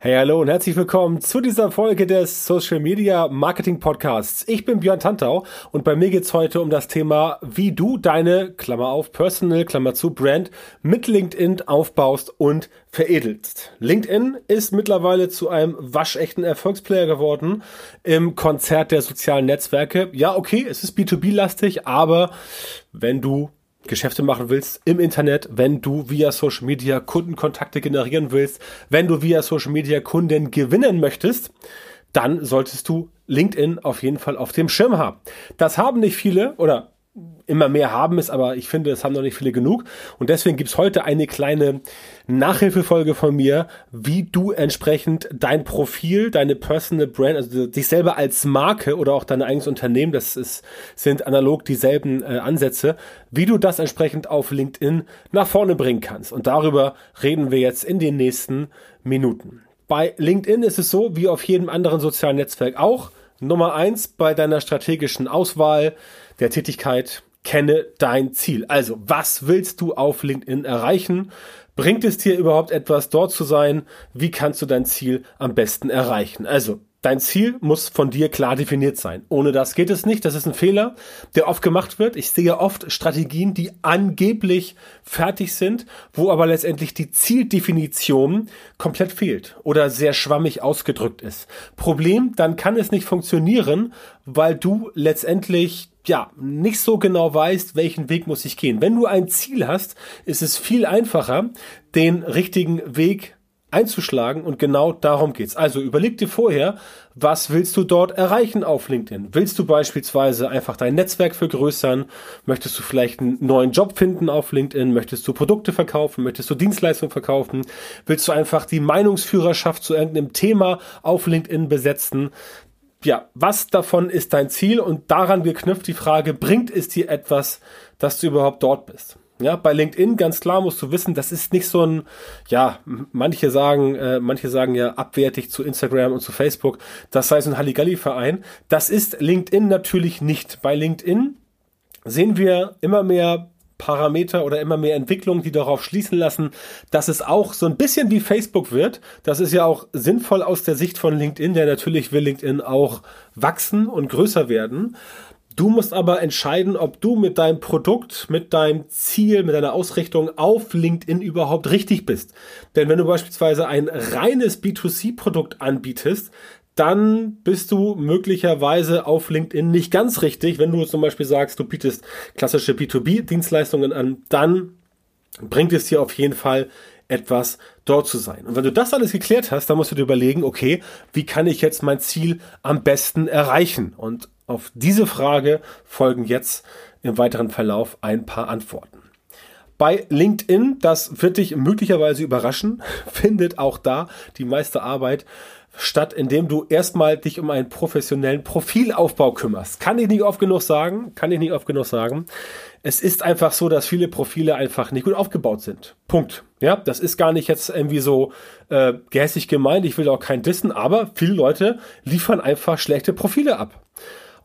Hey, hallo und herzlich willkommen zu dieser Folge des Social Media Marketing Podcasts. Ich bin Björn Tantau und bei mir geht's heute um das Thema, wie du deine, Klammer auf, Personal, Klammer zu, Brand mit LinkedIn aufbaust und veredelst. LinkedIn ist mittlerweile zu einem waschechten Erfolgsplayer geworden im Konzert der sozialen Netzwerke. Ja, okay, es ist B2B-lastig, aber wenn du Geschäfte machen willst im Internet, wenn du via Social Media Kundenkontakte generieren willst, wenn du via Social Media Kunden gewinnen möchtest, dann solltest du LinkedIn auf jeden Fall auf dem Schirm haben. Das haben nicht viele oder immer mehr haben es, aber ich finde, es haben noch nicht viele genug. Und deswegen gibt's heute eine kleine Nachhilfefolge von mir, wie du entsprechend dein Profil, deine Personal Brand, also dich selber als Marke oder auch dein eigenes Unternehmen, das ist, sind analog dieselben äh, Ansätze, wie du das entsprechend auf LinkedIn nach vorne bringen kannst. Und darüber reden wir jetzt in den nächsten Minuten. Bei LinkedIn ist es so, wie auf jedem anderen sozialen Netzwerk auch, Nummer eins bei deiner strategischen Auswahl der Tätigkeit, kenne dein Ziel. Also, was willst du auf LinkedIn erreichen? Bringt es dir überhaupt etwas, dort zu sein? Wie kannst du dein Ziel am besten erreichen? Also, Dein Ziel muss von dir klar definiert sein. Ohne das geht es nicht. Das ist ein Fehler, der oft gemacht wird. Ich sehe oft Strategien, die angeblich fertig sind, wo aber letztendlich die Zieldefinition komplett fehlt oder sehr schwammig ausgedrückt ist. Problem, dann kann es nicht funktionieren, weil du letztendlich ja, nicht so genau weißt, welchen Weg muss ich gehen. Wenn du ein Ziel hast, ist es viel einfacher, den richtigen Weg einzuschlagen und genau darum geht's. Also überleg dir vorher, was willst du dort erreichen auf LinkedIn? Willst du beispielsweise einfach dein Netzwerk vergrößern? Möchtest du vielleicht einen neuen Job finden auf LinkedIn? Möchtest du Produkte verkaufen? Möchtest du Dienstleistungen verkaufen? Willst du einfach die Meinungsführerschaft zu irgendeinem Thema auf LinkedIn besetzen? Ja, was davon ist dein Ziel? Und daran geknüpft die Frage, bringt es dir etwas, dass du überhaupt dort bist? Ja, bei LinkedIn ganz klar musst du wissen, das ist nicht so ein, ja, manche sagen, äh, manche sagen ja abwertig zu Instagram und zu Facebook, das sei so ein Halligalli-Verein. Das ist LinkedIn natürlich nicht. Bei LinkedIn sehen wir immer mehr Parameter oder immer mehr Entwicklungen, die darauf schließen lassen, dass es auch so ein bisschen wie Facebook wird. Das ist ja auch sinnvoll aus der Sicht von LinkedIn, der natürlich will LinkedIn auch wachsen und größer werden. Du musst aber entscheiden, ob du mit deinem Produkt, mit deinem Ziel, mit deiner Ausrichtung auf LinkedIn überhaupt richtig bist. Denn wenn du beispielsweise ein reines B2C-Produkt anbietest, dann bist du möglicherweise auf LinkedIn nicht ganz richtig. Wenn du zum Beispiel sagst, du bietest klassische B2B-Dienstleistungen an, dann bringt es dir auf jeden Fall etwas dort zu sein. Und wenn du das alles geklärt hast, dann musst du dir überlegen, okay, wie kann ich jetzt mein Ziel am besten erreichen? Und auf diese Frage folgen jetzt im weiteren Verlauf ein paar Antworten. Bei LinkedIn, das wird dich möglicherweise überraschen, findet auch da die meiste Arbeit statt, indem du erstmal dich um einen professionellen Profilaufbau kümmerst. Kann ich nicht oft genug sagen, kann ich nicht oft genug sagen. Es ist einfach so, dass viele Profile einfach nicht gut aufgebaut sind. Punkt. Ja, das ist gar nicht jetzt irgendwie so äh, gehässig gemeint. Ich will auch kein Dissen, aber viele Leute liefern einfach schlechte Profile ab.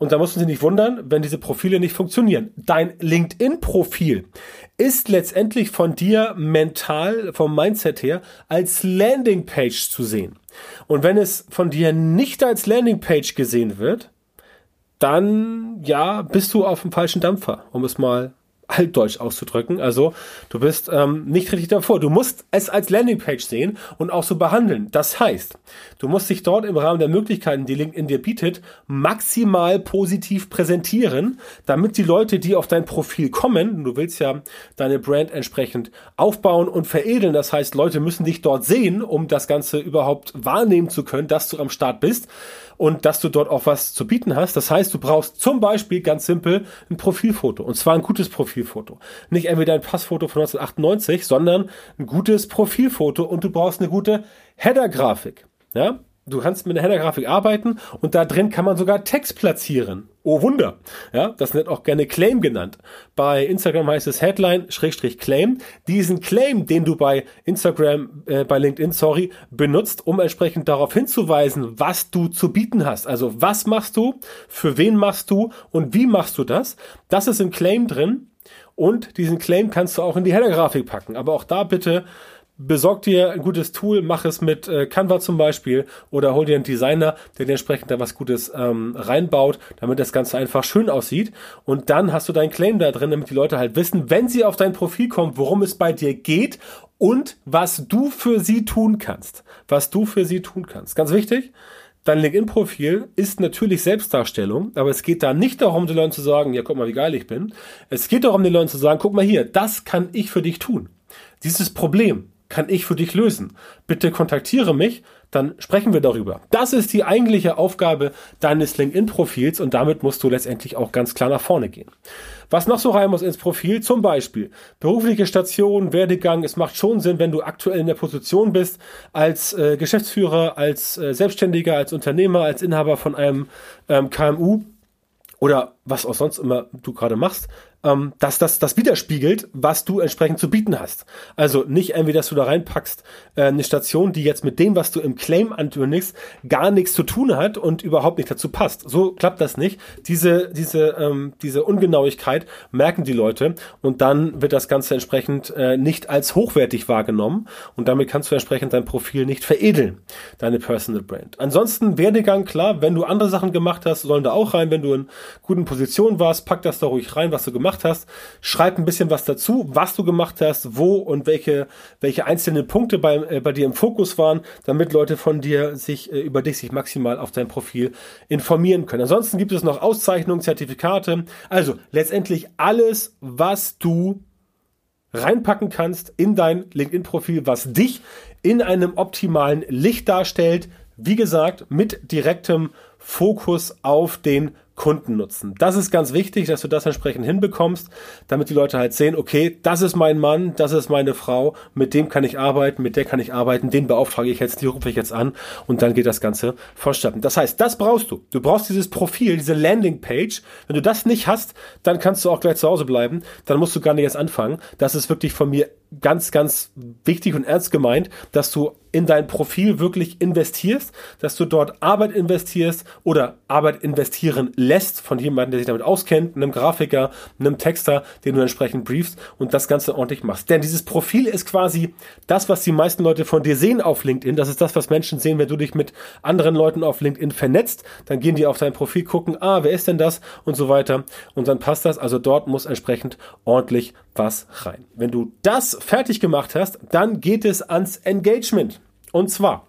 Und da muss man sich nicht wundern, wenn diese Profile nicht funktionieren. Dein LinkedIn-Profil ist letztendlich von dir mental, vom Mindset her, als Landingpage zu sehen. Und wenn es von dir nicht als Landingpage gesehen wird, dann ja, bist du auf dem falschen Dampfer, um es mal altdeutsch auszudrücken. Also du bist ähm, nicht richtig davor. Du musst es als Landingpage sehen und auch so behandeln. Das heißt, du musst dich dort im Rahmen der Möglichkeiten, die LinkedIn dir bietet, maximal positiv präsentieren, damit die Leute, die auf dein Profil kommen, du willst ja deine Brand entsprechend aufbauen und veredeln. Das heißt, Leute müssen dich dort sehen, um das Ganze überhaupt wahrnehmen zu können, dass du am Start bist und dass du dort auch was zu bieten hast. Das heißt, du brauchst zum Beispiel ganz simpel ein Profilfoto und zwar ein gutes Profilfoto. Nicht entweder ein Passfoto von 1998, sondern ein gutes Profilfoto und du brauchst eine gute Header-Grafik. Ja, Du kannst mit einer Header-Grafik arbeiten und da drin kann man sogar Text platzieren. Oh Wunder. Ja, das wird auch gerne Claim genannt. Bei Instagram heißt es Headline Schrägstrich Claim. Diesen Claim, den du bei Instagram, äh, bei LinkedIn, sorry, benutzt, um entsprechend darauf hinzuweisen, was du zu bieten hast. Also was machst du, für wen machst du und wie machst du das? Das ist im Claim drin und diesen Claim kannst du auch in die Header-Grafik packen. Aber auch da bitte besorg dir ein gutes Tool, mach es mit äh, Canva zum Beispiel oder hol dir einen Designer, der dir entsprechend da was Gutes ähm, reinbaut, damit das Ganze einfach schön aussieht. Und dann hast du deinen Claim da drin, damit die Leute halt wissen, wenn sie auf dein Profil kommen, worum es bei dir geht und was du für sie tun kannst. Was du für sie tun kannst. Ganz wichtig. Dein LinkedIn-Profil ist natürlich Selbstdarstellung, aber es geht da nicht darum, den Leuten zu sagen, ja, guck mal, wie geil ich bin. Es geht darum, den Leuten zu sagen, guck mal hier, das kann ich für dich tun. Dieses Problem kann ich für dich lösen. Bitte kontaktiere mich, dann sprechen wir darüber. Das ist die eigentliche Aufgabe deines LinkedIn-Profils und damit musst du letztendlich auch ganz klar nach vorne gehen. Was noch so rein muss ins Profil, zum Beispiel berufliche Station, Werdegang. Es macht schon Sinn, wenn du aktuell in der Position bist, als äh, Geschäftsführer, als äh, Selbstständiger, als Unternehmer, als Inhaber von einem ähm, KMU oder was auch sonst immer du gerade machst, ähm, dass das, das widerspiegelt, was du entsprechend zu bieten hast. Also nicht irgendwie, dass du da reinpackst, äh, eine Station, die jetzt mit dem, was du im Claim ankündigst, gar nichts zu tun hat und überhaupt nicht dazu passt. So klappt das nicht. Diese, diese, ähm, diese Ungenauigkeit merken die Leute und dann wird das Ganze entsprechend äh, nicht als hochwertig wahrgenommen und damit kannst du entsprechend dein Profil nicht veredeln, deine Personal Brand. Ansonsten Werdegang, klar, wenn du andere Sachen gemacht hast, sollen da auch rein, wenn du in guten Positionen warst, pack das da ruhig rein, was du gemacht gemacht hast. Schreib ein bisschen was dazu, was du gemacht hast, wo und welche, welche einzelnen Punkte bei, äh, bei dir im Fokus waren, damit Leute von dir sich äh, über dich sich maximal auf dein Profil informieren können. Ansonsten gibt es noch Auszeichnungen, Zertifikate. Also letztendlich alles, was du reinpacken kannst in dein LinkedIn-Profil, was dich in einem optimalen Licht darstellt. Wie gesagt, mit direktem Fokus auf den Kunden nutzen. Das ist ganz wichtig, dass du das entsprechend hinbekommst, damit die Leute halt sehen, okay, das ist mein Mann, das ist meine Frau, mit dem kann ich arbeiten, mit der kann ich arbeiten, den beauftrage ich jetzt, die rufe ich jetzt an und dann geht das Ganze vonstatten. Das heißt, das brauchst du. Du brauchst dieses Profil, diese Landingpage. Wenn du das nicht hast, dann kannst du auch gleich zu Hause bleiben. Dann musst du gar nicht erst anfangen. Das ist wirklich von mir ganz, ganz wichtig und ernst gemeint, dass du in dein Profil wirklich investierst, dass du dort Arbeit investierst oder Arbeit investieren lässt von jemandem, der sich damit auskennt, einem Grafiker, einem Texter, den du entsprechend briefst und das Ganze ordentlich machst. Denn dieses Profil ist quasi das, was die meisten Leute von dir sehen auf LinkedIn. Das ist das, was Menschen sehen, wenn du dich mit anderen Leuten auf LinkedIn vernetzt. Dann gehen die auf dein Profil gucken, ah, wer ist denn das und so weiter. Und dann passt das. Also dort muss entsprechend ordentlich was rein. Wenn du das fertig gemacht hast, dann geht es ans Engagement. Und zwar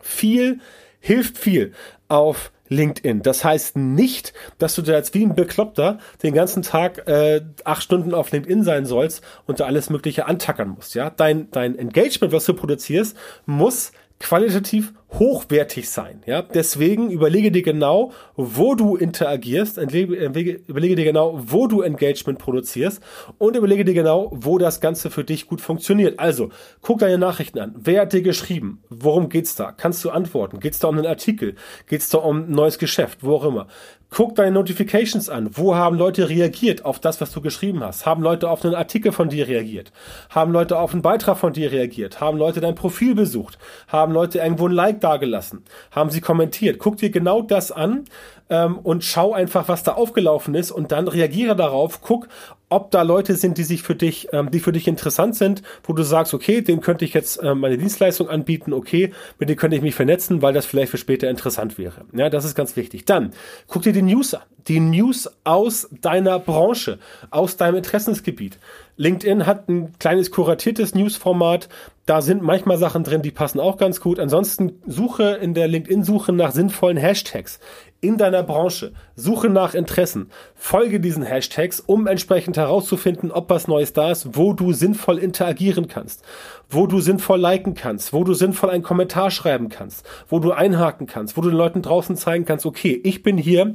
viel hilft viel auf LinkedIn. Das heißt nicht, dass du da jetzt wie ein Bekloppter den ganzen Tag äh, acht Stunden auf LinkedIn sein sollst und da alles Mögliche antackern musst. Ja, dein dein Engagement, was du produzierst, muss qualitativ hochwertig sein. Ja, deswegen überlege dir genau, wo du interagierst, überlege dir genau, wo du Engagement produzierst und überlege dir genau, wo das Ganze für dich gut funktioniert. Also, guck deine Nachrichten an. Wer hat dir geschrieben? Worum geht's da? Kannst du antworten? Geht's da um einen Artikel? Geht's da um ein neues Geschäft? Wo auch immer. Guck deine Notifications an. Wo haben Leute reagiert auf das, was du geschrieben hast? Haben Leute auf einen Artikel von dir reagiert? Haben Leute auf einen Beitrag von dir reagiert? Haben Leute dein Profil besucht? Haben Leute irgendwo ein Like dagelassen? Haben sie kommentiert? Guck dir genau das an ähm, und schau einfach, was da aufgelaufen ist und dann reagiere darauf. Guck, ob da Leute sind, die sich für dich, ähm, die für dich interessant sind, wo du sagst, okay, dem könnte ich jetzt ähm, meine Dienstleistung anbieten, okay, mit dem könnte ich mich vernetzen, weil das vielleicht für später interessant wäre. Ja, das ist ganz wichtig. Dann guck dir die News an, die News aus deiner Branche, aus deinem Interessensgebiet. LinkedIn hat ein kleines kuratiertes Newsformat. Da sind manchmal Sachen drin, die passen auch ganz gut. Ansonsten suche in der LinkedIn-Suche nach sinnvollen Hashtags in deiner Branche. Suche nach Interessen. Folge diesen Hashtags, um entsprechend herauszufinden, ob was Neues da ist, wo du sinnvoll interagieren kannst, wo du sinnvoll liken kannst, wo du sinnvoll einen Kommentar schreiben kannst, wo du einhaken kannst, wo du den Leuten draußen zeigen kannst, okay, ich bin hier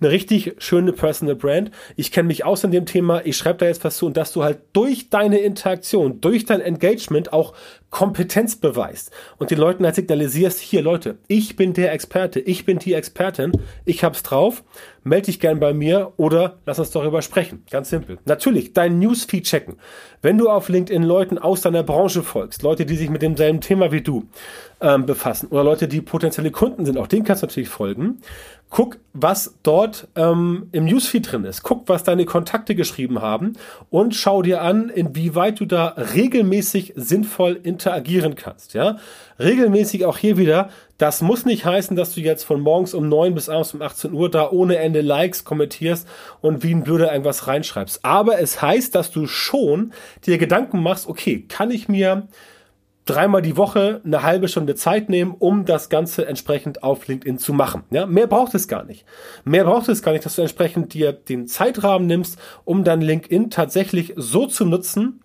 eine richtig schöne Personal Brand. Ich kenne mich aus in dem Thema, ich schreibe da jetzt was zu und dass du halt durch deine Interaktion, durch dein Engagement auch Kompetenz beweist und den Leuten halt signalisierst, hier Leute, ich bin der Experte, ich bin die Expertin, ich hab's drauf, melde dich gern bei mir oder lass uns darüber sprechen. Ganz simpel. Natürlich, dein Newsfeed checken. Wenn du auf LinkedIn Leuten aus deiner Branche folgst, Leute, die sich mit demselben Thema wie du ähm, befassen oder Leute, die potenzielle Kunden sind, auch denen kannst du natürlich folgen. Guck, was dort ähm, im Newsfeed drin ist. Guck, was deine Kontakte geschrieben haben und schau dir an, inwieweit du da regelmäßig sinnvoll interagieren kannst. Ja, regelmäßig auch hier wieder. Das muss nicht heißen, dass du jetzt von morgens um neun bis abends um 18 Uhr da ohne Ende Likes kommentierst und wie ein Blöder irgendwas reinschreibst. Aber es heißt, dass du schon dir Gedanken machst, okay, kann ich mir dreimal die Woche eine halbe Stunde Zeit nehmen, um das Ganze entsprechend auf LinkedIn zu machen. Ja, mehr braucht es gar nicht. Mehr braucht es gar nicht, dass du entsprechend dir den Zeitrahmen nimmst, um dann LinkedIn tatsächlich so zu nutzen,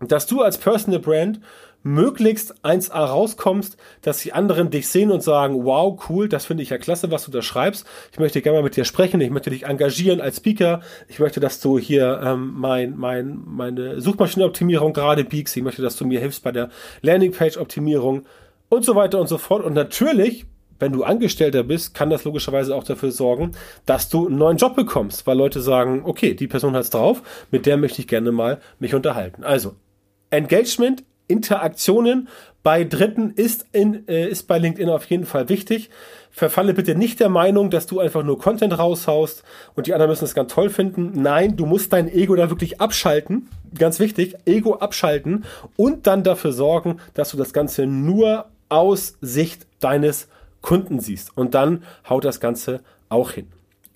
dass du als Personal Brand möglichst 1A rauskommst, dass die anderen dich sehen und sagen, wow, cool, das finde ich ja klasse, was du da schreibst. Ich möchte gerne mal mit dir sprechen, ich möchte dich engagieren als Speaker. Ich möchte, dass du hier ähm, mein, mein, meine Suchmaschinenoptimierung gerade biegst. Ich möchte, dass du mir hilfst bei der Landingpage-Optimierung und so weiter und so fort. Und natürlich wenn du Angestellter bist, kann das logischerweise auch dafür sorgen, dass du einen neuen Job bekommst, weil Leute sagen, okay, die Person hat's drauf, mit der möchte ich gerne mal mich unterhalten. Also, Engagement Interaktionen bei Dritten ist, in, äh, ist bei LinkedIn auf jeden Fall wichtig. Verfalle bitte nicht der Meinung, dass du einfach nur Content raushaust und die anderen müssen es ganz toll finden. Nein, du musst dein Ego da wirklich abschalten. Ganz wichtig, Ego abschalten und dann dafür sorgen, dass du das Ganze nur aus Sicht deines Kunden siehst. Und dann haut das Ganze auch hin.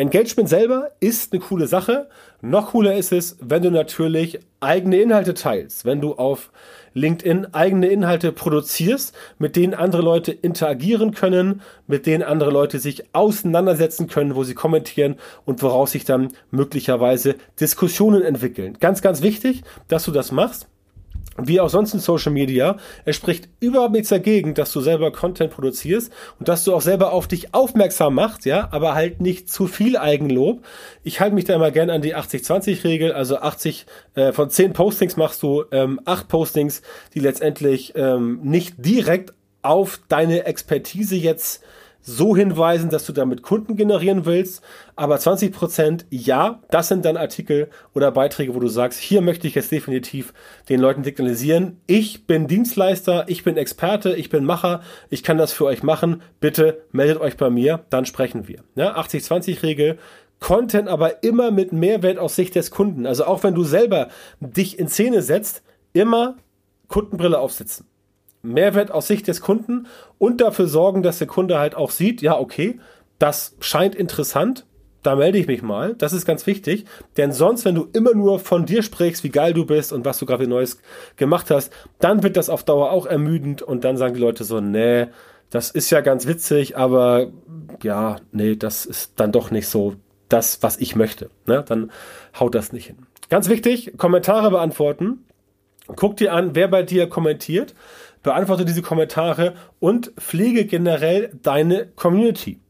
Engagement selber ist eine coole Sache. Noch cooler ist es, wenn du natürlich eigene Inhalte teilst, wenn du auf LinkedIn eigene Inhalte produzierst, mit denen andere Leute interagieren können, mit denen andere Leute sich auseinandersetzen können, wo sie kommentieren und woraus sich dann möglicherweise Diskussionen entwickeln. Ganz, ganz wichtig, dass du das machst wie auch sonst in Social Media, es spricht überhaupt nichts dagegen, dass du selber Content produzierst und dass du auch selber auf dich aufmerksam machst, ja, aber halt nicht zu viel Eigenlob. Ich halte mich da immer gern an die 80-20-Regel, also 80 äh, von 10 Postings machst du ähm, 8 Postings, die letztendlich ähm, nicht direkt auf deine Expertise jetzt so hinweisen, dass du damit Kunden generieren willst. Aber 20 Prozent, ja, das sind dann Artikel oder Beiträge, wo du sagst, hier möchte ich jetzt definitiv den Leuten signalisieren. Ich bin Dienstleister, ich bin Experte, ich bin Macher, ich kann das für euch machen. Bitte meldet euch bei mir, dann sprechen wir. Ja, 80-20-Regel. Content aber immer mit Mehrwert aus Sicht des Kunden. Also auch wenn du selber dich in Szene setzt, immer Kundenbrille aufsitzen. Mehrwert aus Sicht des Kunden und dafür sorgen, dass der Kunde halt auch sieht, ja, okay, das scheint interessant, da melde ich mich mal. Das ist ganz wichtig, denn sonst, wenn du immer nur von dir sprichst, wie geil du bist und was du gerade Neues gemacht hast, dann wird das auf Dauer auch ermüdend und dann sagen die Leute so, nee, das ist ja ganz witzig, aber ja, nee, das ist dann doch nicht so das, was ich möchte. Ne? Dann haut das nicht hin. Ganz wichtig, Kommentare beantworten. Guck dir an, wer bei dir kommentiert beantworte diese Kommentare und pflege generell deine Community.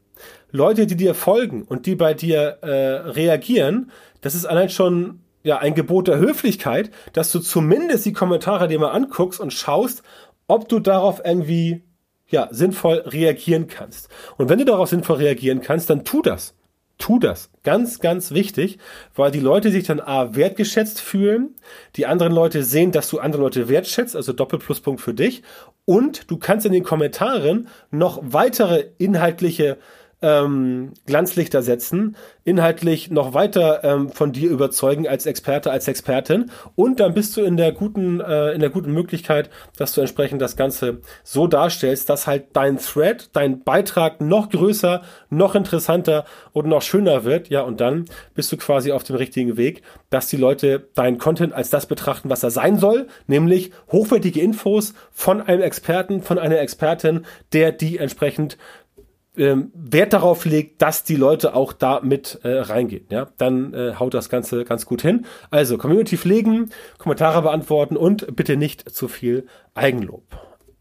Leute, die dir folgen und die bei dir äh, reagieren, das ist allein schon ja ein Gebot der Höflichkeit, dass du zumindest die Kommentare dir mal anguckst und schaust, ob du darauf irgendwie ja sinnvoll reagieren kannst. Und wenn du darauf sinnvoll reagieren kannst, dann tu das tu das. Ganz, ganz wichtig, weil die Leute sich dann A, wertgeschätzt fühlen, die anderen Leute sehen, dass du andere Leute wertschätzt, also Doppelpluspunkt für dich. Und du kannst in den Kommentaren noch weitere inhaltliche ähm, Glanzlichter setzen, inhaltlich noch weiter ähm, von dir überzeugen als Experte, als Expertin und dann bist du in der guten, äh, in der guten Möglichkeit, dass du entsprechend das Ganze so darstellst, dass halt dein Thread, dein Beitrag noch größer, noch interessanter und noch schöner wird, ja, und dann bist du quasi auf dem richtigen Weg, dass die Leute deinen Content als das betrachten, was er sein soll, nämlich hochwertige Infos von einem Experten, von einer Expertin, der die entsprechend ähm, Wert darauf legt, dass die Leute auch da mit äh, reingehen. Ja, dann äh, haut das Ganze ganz gut hin. Also Community pflegen, Kommentare beantworten und bitte nicht zu viel Eigenlob.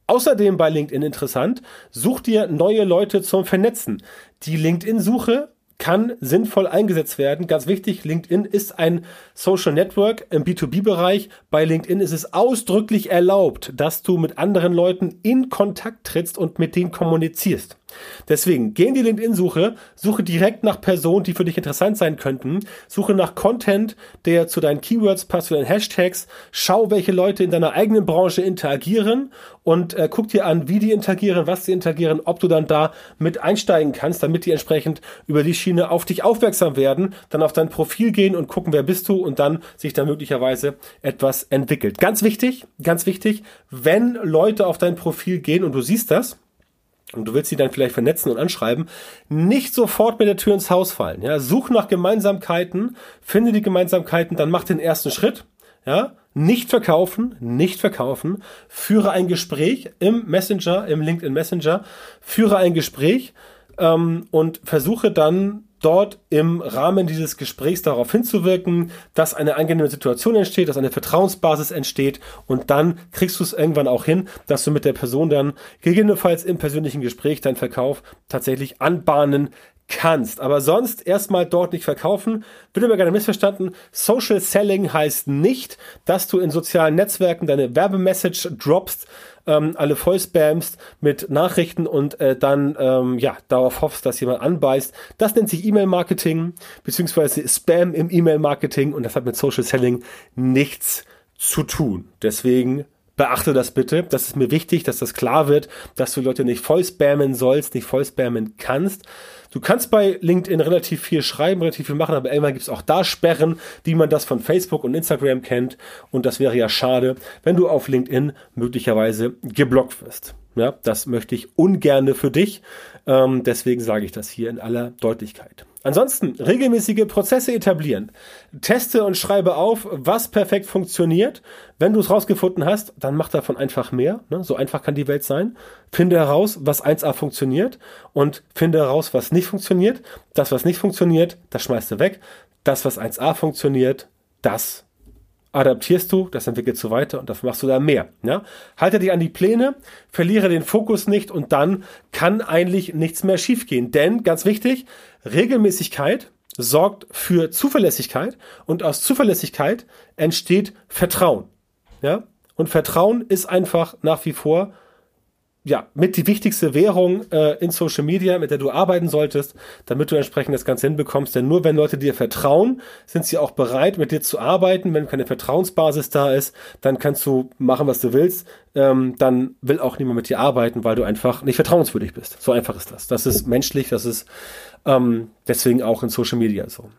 Außerdem bei LinkedIn interessant, such dir neue Leute zum Vernetzen. Die LinkedIn-Suche kann sinnvoll eingesetzt werden. Ganz wichtig, LinkedIn ist ein Social Network im B2B-Bereich. Bei LinkedIn ist es ausdrücklich erlaubt, dass du mit anderen Leuten in Kontakt trittst und mit denen kommunizierst. Deswegen, geh in die LinkedIn-Suche, suche direkt nach Personen, die für dich interessant sein könnten, suche nach Content, der zu deinen Keywords passt, zu deinen Hashtags, schau, welche Leute in deiner eigenen Branche interagieren und äh, guck dir an, wie die interagieren, was sie interagieren, ob du dann da mit einsteigen kannst, damit die entsprechend über die Schiene auf dich aufmerksam werden, dann auf dein Profil gehen und gucken, wer bist du und dann sich da möglicherweise etwas entwickelt. Ganz wichtig, ganz wichtig, wenn Leute auf dein Profil gehen und du siehst das, und du willst sie dann vielleicht vernetzen und anschreiben, nicht sofort mit der Tür ins Haus fallen. Ja, such nach Gemeinsamkeiten, finde die Gemeinsamkeiten, dann mach den ersten Schritt. Ja, nicht verkaufen, nicht verkaufen. Führe ein Gespräch im Messenger, im LinkedIn Messenger. Führe ein Gespräch ähm, und versuche dann dort im Rahmen dieses Gesprächs darauf hinzuwirken, dass eine angenehme Situation entsteht, dass eine Vertrauensbasis entsteht und dann kriegst du es irgendwann auch hin, dass du mit der Person dann gegebenenfalls im persönlichen Gespräch deinen Verkauf tatsächlich anbahnen kannst. Aber sonst erstmal dort nicht verkaufen. Bitte mal gerne missverstanden. Social Selling heißt nicht, dass du in sozialen Netzwerken deine Werbemessage droppst, ähm, alle voll spamst mit Nachrichten und äh, dann ähm, ja darauf hoffst, dass jemand anbeißt. Das nennt sich E-Mail-Marketing beziehungsweise Spam im E-Mail-Marketing und das hat mit Social Selling nichts zu tun. Deswegen beachte das bitte. Das ist mir wichtig, dass das klar wird, dass du Leute nicht voll spammen sollst, nicht voll spammen kannst. Du kannst bei LinkedIn relativ viel schreiben, relativ viel machen, aber irgendwann gibt es auch da Sperren, wie man das von Facebook und Instagram kennt. Und das wäre ja schade, wenn du auf LinkedIn möglicherweise geblockt wirst. Ja, das möchte ich ungerne für dich. Ähm, deswegen sage ich das hier in aller Deutlichkeit. Ansonsten regelmäßige Prozesse etablieren. Teste und schreibe auf, was perfekt funktioniert. Wenn du es rausgefunden hast, dann mach davon einfach mehr. Ne? So einfach kann die Welt sein. Finde heraus, was 1a funktioniert und finde heraus, was nicht funktioniert. Das, was nicht funktioniert, das schmeißt du weg. Das, was 1a funktioniert, das adaptierst du, das entwickelst du weiter und dafür machst du da mehr. Ja? Halte dich an die Pläne, verliere den Fokus nicht und dann kann eigentlich nichts mehr schiefgehen. Denn, ganz wichtig, Regelmäßigkeit sorgt für Zuverlässigkeit und aus Zuverlässigkeit entsteht Vertrauen. Ja? Und Vertrauen ist einfach nach wie vor ja, mit die wichtigste Währung äh, in Social Media, mit der du arbeiten solltest, damit du entsprechend das Ganze hinbekommst. Denn nur wenn Leute dir vertrauen, sind sie auch bereit, mit dir zu arbeiten. Wenn keine Vertrauensbasis da ist, dann kannst du machen, was du willst. Ähm, dann will auch niemand mit dir arbeiten, weil du einfach nicht vertrauenswürdig bist. So einfach ist das. Das ist menschlich, das ist ähm, deswegen auch in Social Media so.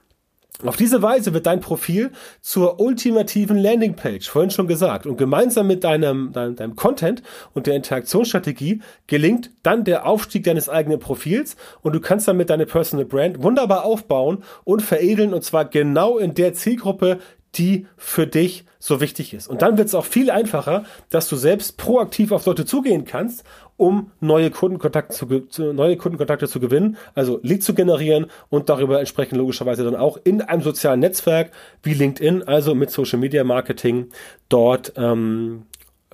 Auf diese Weise wird dein Profil zur ultimativen Landingpage, vorhin schon gesagt. Und gemeinsam mit deinem, deinem, deinem Content und der Interaktionsstrategie gelingt dann der Aufstieg deines eigenen Profils und du kannst damit deine Personal Brand wunderbar aufbauen und veredeln und zwar genau in der Zielgruppe, die für dich so wichtig ist. Und dann wird es auch viel einfacher, dass du selbst proaktiv auf Leute zugehen kannst, um neue Kundenkontakte zu, neue Kundenkontakte zu gewinnen, also Lead zu generieren und darüber entsprechend logischerweise dann auch in einem sozialen Netzwerk wie LinkedIn, also mit Social Media Marketing, dort ähm,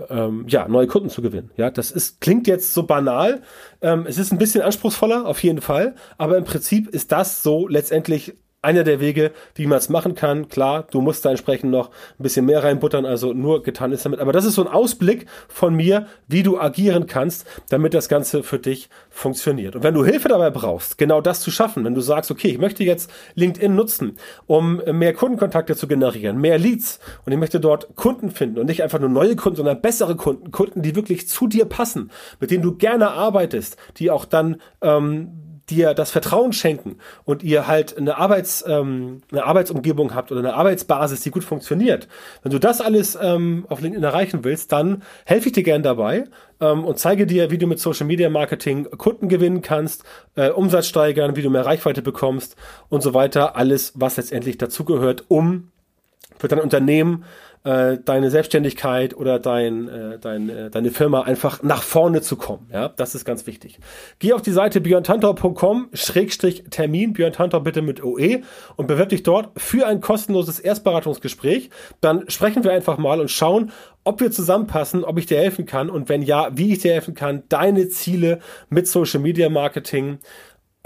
ähm, ja, neue Kunden zu gewinnen. Ja, das ist, klingt jetzt so banal. Ähm, es ist ein bisschen anspruchsvoller, auf jeden Fall. Aber im Prinzip ist das so letztendlich einer der Wege, wie man es machen kann. Klar, du musst da entsprechend noch ein bisschen mehr reinbuttern, also nur getan ist damit. Aber das ist so ein Ausblick von mir, wie du agieren kannst, damit das Ganze für dich funktioniert. Und wenn du Hilfe dabei brauchst, genau das zu schaffen, wenn du sagst, okay, ich möchte jetzt LinkedIn nutzen, um mehr Kundenkontakte zu generieren, mehr Leads und ich möchte dort Kunden finden und nicht einfach nur neue Kunden, sondern bessere Kunden, Kunden, die wirklich zu dir passen, mit denen du gerne arbeitest, die auch dann ähm, dir das Vertrauen schenken und ihr halt eine, Arbeits, ähm, eine Arbeitsumgebung habt oder eine Arbeitsbasis, die gut funktioniert, wenn du das alles ähm, auf LinkedIn erreichen willst, dann helfe ich dir gern dabei ähm, und zeige dir, wie du mit Social Media Marketing Kunden gewinnen kannst, äh, Umsatz steigern, wie du mehr Reichweite bekommst und so weiter. Alles, was letztendlich dazugehört, um für dein Unternehmen äh, deine Selbstständigkeit oder dein, äh, dein, äh, deine Firma einfach nach vorne zu kommen. Ja, das ist ganz wichtig. Geh auf die Seite björntantor.com Schrägstrich Termin, Björn Tantor bitte mit OE und bewirb dich dort für ein kostenloses Erstberatungsgespräch. Dann sprechen wir einfach mal und schauen, ob wir zusammenpassen, ob ich dir helfen kann und wenn ja, wie ich dir helfen kann, deine Ziele mit Social Media Marketing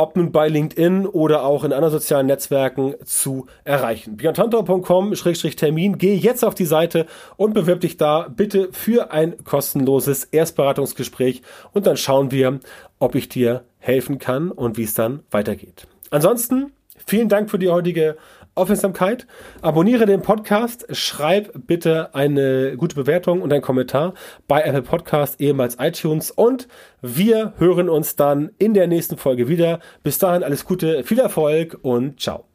ob nun bei LinkedIn oder auch in anderen sozialen Netzwerken zu erreichen. björntantor.com-termin, geh jetzt auf die Seite und bewirb dich da bitte für ein kostenloses Erstberatungsgespräch und dann schauen wir, ob ich dir helfen kann und wie es dann weitergeht. Ansonsten vielen Dank für die heutige Aufmerksamkeit. Abonniere den Podcast, schreib bitte eine gute Bewertung und einen Kommentar bei Apple Podcast, ehemals iTunes und wir hören uns dann in der nächsten Folge wieder. Bis dahin alles Gute, viel Erfolg und ciao.